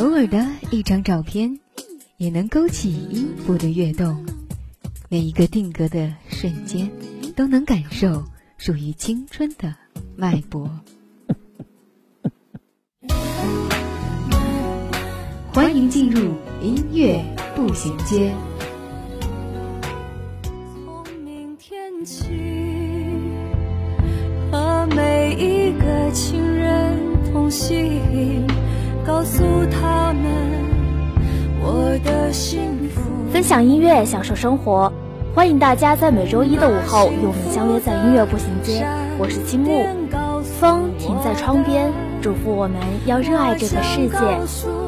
偶尔的一张照片，也能勾起音符的跃动。每一个定格的瞬间，都能感受属于青春的脉搏。欢迎进入音乐步行街。从明天起，和每一个亲人同行，告诉他们我的幸福。分享音乐，享受生活，欢迎大家在每周一的午后与我们相约在音乐步行街。我是金木，风停在窗边，嘱咐我们要热爱这个世界。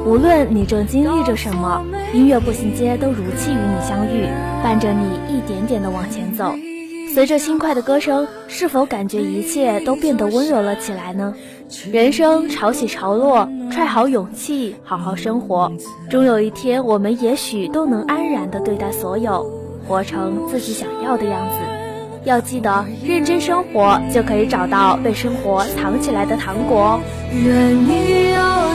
无论你正经历着什么，音乐步行街都如期与你相遇，伴着你一点点的往前走。随着轻快的歌声，是否感觉一切都变得温柔了起来呢？人生潮起潮落，揣好勇气，好好生活。终有一天，我们也许都能安然地对待所有，活成自己想要的样子。要记得，认真生活，就可以找到被生活藏起来的糖果。愿你有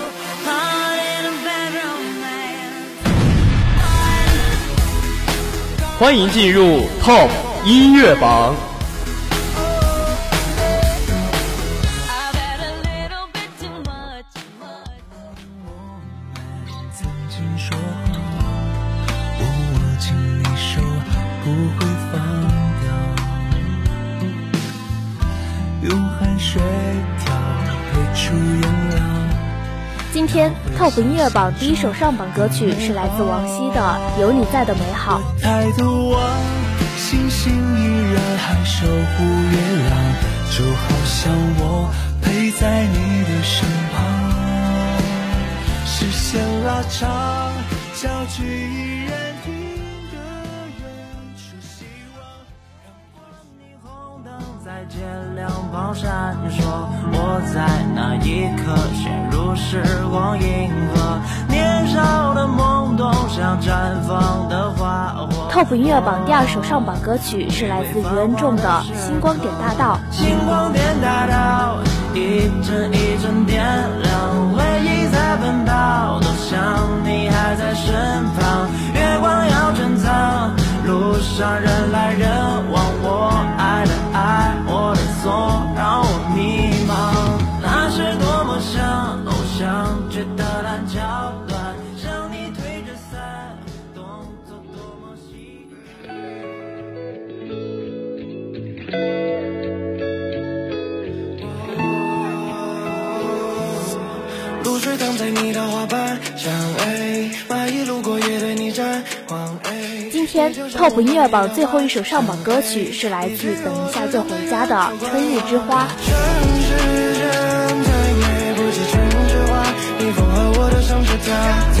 欢迎进入 Top 音乐榜。用汗水调配出颜料。今天 Top 音乐榜第一首上榜歌曲是来自王晰的《有你在的美好》。抬头望，星星依然还守护月亮，就好像我陪在你的身旁。视线拉长，焦距依然定格远处，希望让光霓虹灯在街两旁闪烁。我在那一刻时光银河，年少的懵懂像绽放的花火。Top 音乐榜第二首上榜歌曲是来自于恩重的《星光点大道》。星光点大道，一帧一帧点亮，回忆在奔跑，多想你还在身旁。月光要珍藏，路上人来人往，我爱的爱，我的错让我迷天 Top 音乐榜最后一首上榜歌曲是来自《等一下就回家》的《春日之花》。城市人太美，不及春之花，逆风和我都想着它。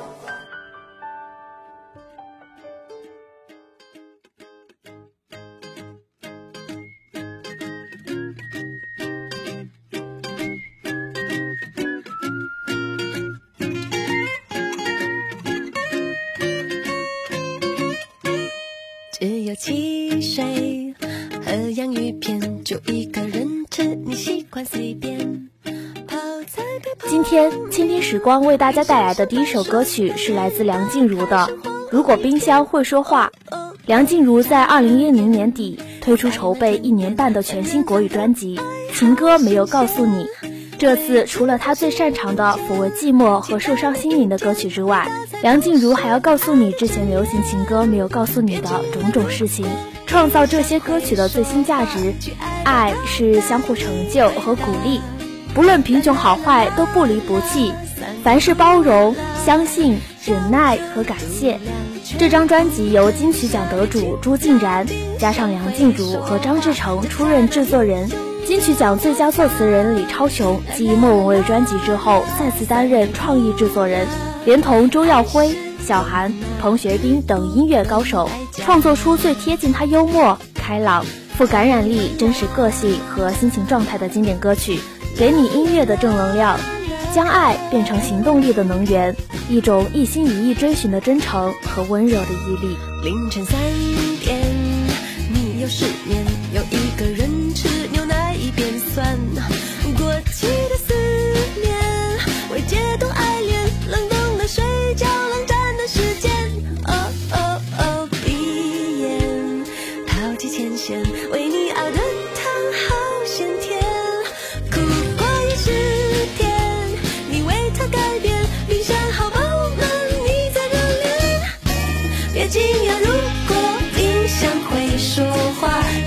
今天倾听时光为大家带来的第一首歌曲是来自梁静茹的《如果冰箱会说话》。梁静茹在二零一零年底推出筹备一年半的全新国语专辑《情歌没有告诉你》。这次除了她最擅长的抚慰寂寞和受伤心灵的歌曲之外，梁静茹还要告诉你之前流行情歌没有告诉你的种种事情，创造这些歌曲的最新价值。爱是相互成就和鼓励，不论贫穷好坏都不离不弃，凡事包容、相信、忍耐和感谢。这张专辑由金曲奖得主朱静然加上梁静茹和张志成出任制作人。金曲奖最佳作词人李超雄继莫文蔚专辑之后再次担任创意制作人，连同周耀辉、小韩、彭学斌等音乐高手，创作出最贴近他幽默、开朗、富感染力、真实个性和心情状态的经典歌曲，给你音乐的正能量，将爱变成行动力的能源，一种一心一意追寻的真诚和温柔的毅力。凌晨三点，你又失眠，有一个人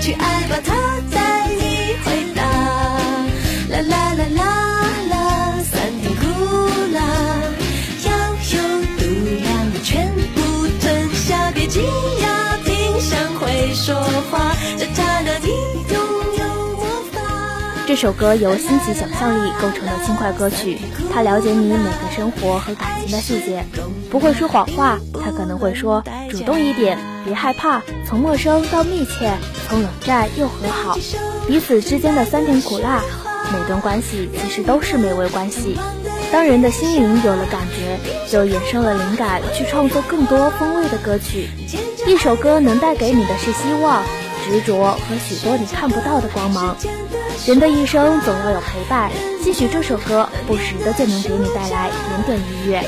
去爱吧，它带你回答。啦啦啦啦啦，酸甜苦辣，要有度量，全部吞下。别惊讶，冰箱会说话，这刹那你拥有魔法。这首歌由新奇想象力构成的轻快歌曲，它了解你每个生活和感情的细节，不会说谎话，它可能会说主动一点，别害怕，从陌生到密切，从冷战又和好，彼此之间的酸甜苦辣，每段关系其实都是美味关系。当人的心灵有了感觉，就衍生了灵感，去创作更多风味的歌曲。一首歌能带给你的是希望、执着和许多你看不到的光芒。人的一生总要有陪伴，兴许这首歌不时的就能给你带来点点愉悦。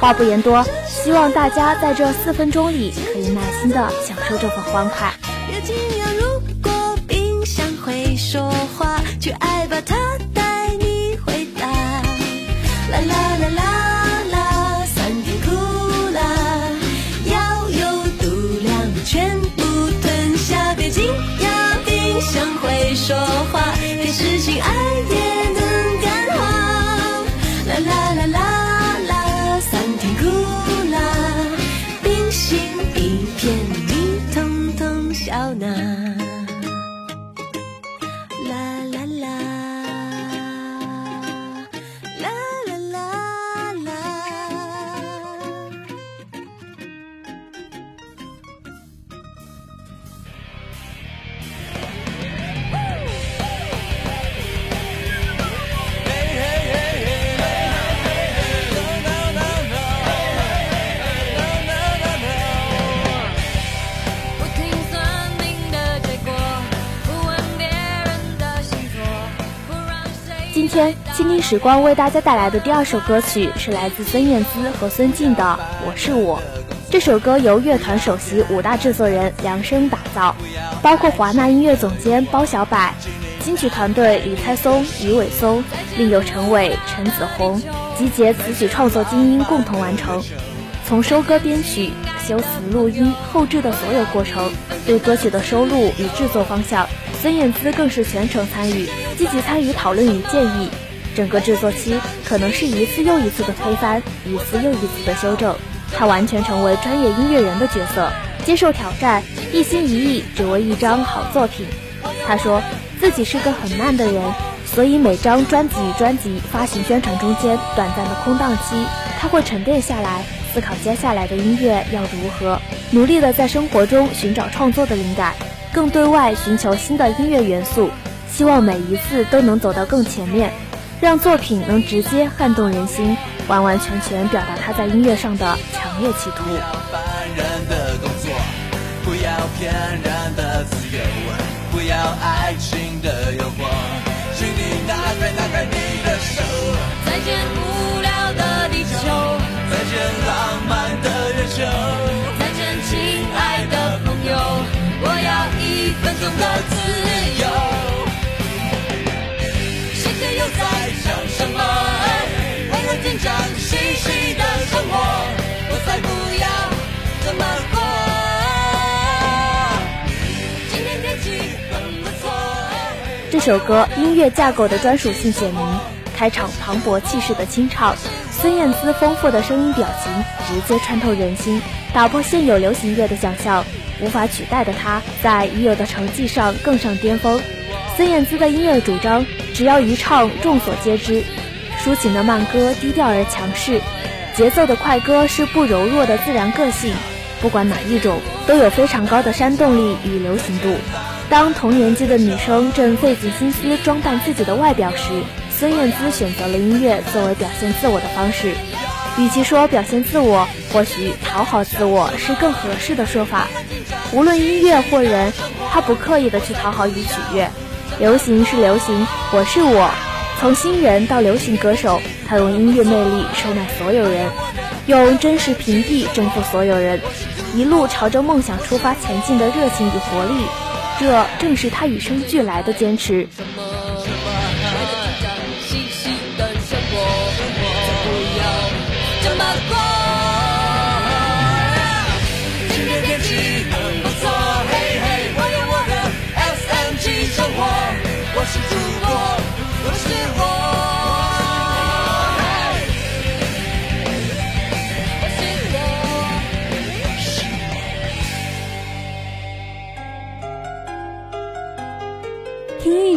话不言多，希望大家在这四分钟里可以耐心的享受这份欢快。别惊讶，如果冰箱会说话，去爱吧，它带你回答。啦啦啦啦啦，酸甜苦辣，要有度量，全部吞下。别惊讶，冰箱会说话，别失信爱到哪？今天倾听时光为大家带来的第二首歌曲是来自孙燕姿和孙静的《我是我》。这首歌由乐团首席五大制作人量身打造，包括华纳音乐总监包小柏、金曲团队李开松、于伟松，另有陈伟、陈子红，集结词曲创作精英共同完成。从收歌编曲、修辞、录音、后制的所有过程。对歌曲的收录与制作方向，孙燕姿更是全程参与，积极参与讨论与建议。整个制作期可能是一次又一次的推翻，一次又一次的修正。他完全成为专业音乐人的角色，接受挑战，一心一意只为一张好作品。他说自己是个很慢的人，所以每张专辑与专辑发行宣传中间短暂的空档期，他会沉淀下来，思考接下来的音乐要如何，努力的在生活中寻找创作的灵感，更对外寻求新的音乐元素，希望每一次都能走到更前面。让作品能直接撼动人心，完完全全表达他在音乐上的强烈企图。不要骗人的自由，不要爱情的诱惑，请你打开打开你的手。再见无首歌音乐架构的专属性显明，开场磅礴气势的清唱，孙燕姿丰富的声音表情直接穿透人心，打破现有流行乐的想象。无法取代的她，在已有的成绩上更上巅峰。孙燕姿的音乐主张。只要一唱，众所皆知。抒情的慢歌低调而强势，节奏的快歌是不柔弱的自然个性。不管哪一种，都有非常高的煽动力与流行度。当同年纪的女生正费尽心思装扮自己的外表时，孙燕姿选择了音乐作为表现自我的方式。与其说表现自我，或许讨好自我是更合适的说法。无论音乐或人，她不刻意的去讨好与取悦。流行是流行，我是我。从新人到流行歌手，她用音乐魅力收买所有人，用真实平地征服所有人，一路朝着梦想出发前进的热情与活力，这正是他与生俱来的坚持。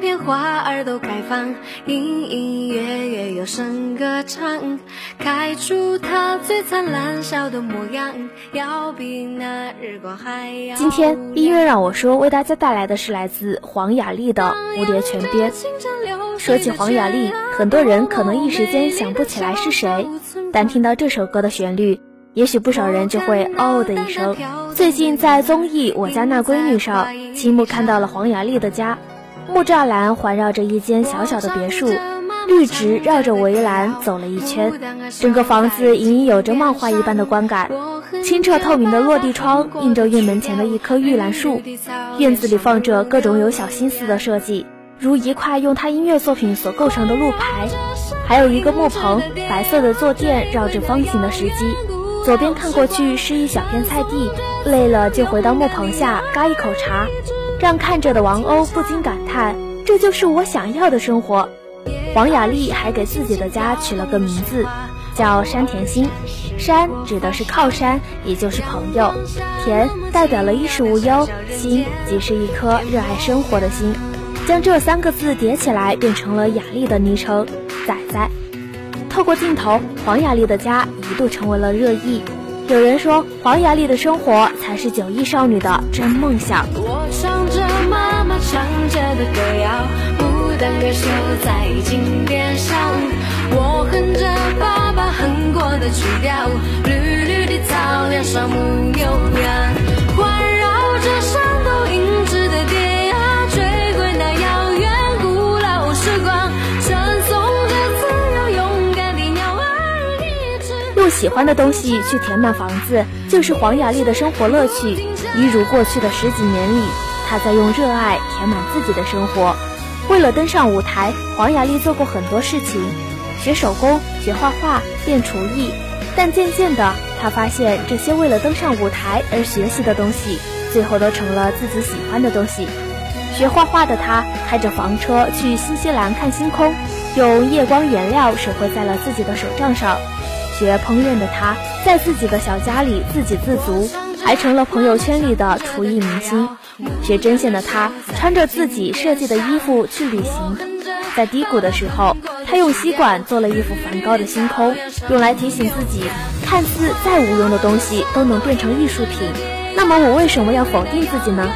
片花儿都开放，隐隐约约有声歌唱，开出它最灿烂笑的模样，要比那日光还要。今天音乐让我说为大家带来的是来自黄雅莉的《蝴蝶泉边》。说起黄雅莉，很多人可能一时间想不起来是谁，但听到这首歌的旋律。也许不少人就会哦的一声。最近在综艺《我家那闺女》上，青木看到了黄雅莉的家，木栅栏环绕着一间小小的别墅，绿植绕着围栏走了一圈，整个房子隐隐有着漫画一般的观感。清澈透明的落地窗映着院门前的一棵玉兰树，院子里放着各种有小心思的设计，如一块用他音乐作品所构成的路牌，还有一个木棚，白色的坐垫绕着方形的石基。左边看过去是一小片菜地，累了就回到木棚下嘎一口茶，让看着的王鸥不禁感叹：这就是我想要的生活。黄雅莉还给自己的家取了个名字，叫山田心。山指的是靠山，也就是朋友；田代表了衣食无忧，心即是一颗热爱生活的心。将这三个字叠起来，变成了雅丽的昵称仔仔。透过镜头，黄雅莉的家一度成为了热议。有人说，黄雅莉的生活才是九亿少女的真梦想。唱着妈妈唱着的歌谣，牡丹歌手在经典上。我哼着爸爸哼过的曲调，绿绿的草原上牧牛羊，环绕着山头银枝的蝶呀，追归那遥远古老时光，传颂着自由勇敢的鸟儿一直。用喜欢的东西去填满房子，就是黄雅莉的生活乐趣。一如过去的十几年里，他在用热爱填满自己的生活。为了登上舞台，黄雅莉做过很多事情，学手工、学画画、练厨艺。但渐渐的，她发现这些为了登上舞台而学习的东西，最后都成了自己喜欢的东西。学画画的她，开着房车去新西兰看星空，用夜光颜料手绘在了自己的手账上。学烹饪的她，在自己的小家里自给自足，还成了朋友圈里的厨艺明星。学针线的她，穿着自己设计的衣服去旅行。在低谷的时候，她用吸管做了一幅梵高的星空，用来提醒自己，看似再无用的东西都能变成艺术品。那么我为什么要否定自己呢？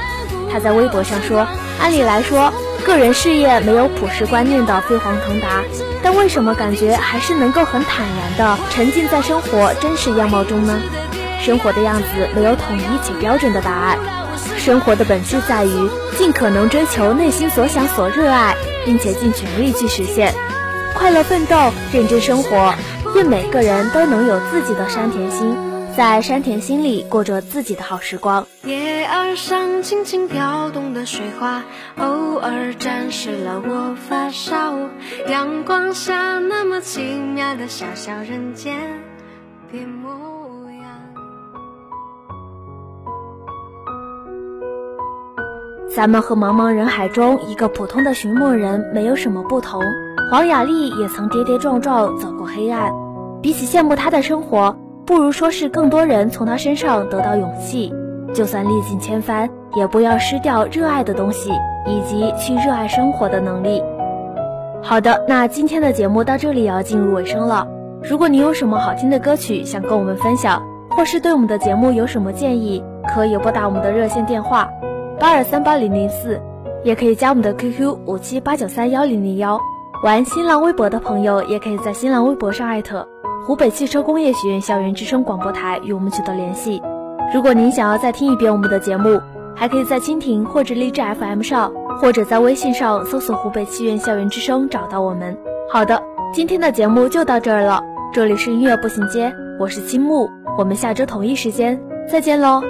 她在微博上说：“按理来说，个人事业没有普世观念的飞黄腾达，但为什么感觉还是能够很坦然地沉浸在生活真实样貌中呢？生活的样子没有统一且标准的答案，生活的本质在于尽可能追求内心所想所热爱，并且尽全力去实现。快乐奋斗，认真生活，愿每个人都能有自己的山田心，在山田心里过着自己的好时光。叶儿上轻轻飘动的水花，偶尔沾湿了我发梢。阳光下那么奇妙的小小人间的模咱们和茫茫人海中一个普通的寻梦人没有什么不同。黄雅莉也曾跌跌撞撞走过黑暗，比起羡慕她的生活，不如说是更多人从她身上得到勇气。就算历尽千帆，也不要失掉热爱的东西，以及去热爱生活的能力。好的，那今天的节目到这里也要进入尾声了。如果你有什么好听的歌曲想跟我们分享，或是对我们的节目有什么建议，可以拨打我们的热线电话八二三八零零四，也可以加我们的 QQ 五七八九三幺零零幺。玩新浪微博的朋友，也可以在新浪微博上艾特湖北汽车工业学院校园之声广播台与我们取得联系。如果您想要再听一遍我们的节目，还可以在蜻蜓或者荔枝 FM 上，或者在微信上搜索“湖北汽院校园之声”找到我们。好的，今天的节目就到这儿了。这里是音乐步行街，我是青木，我们下周同一时间再见喽。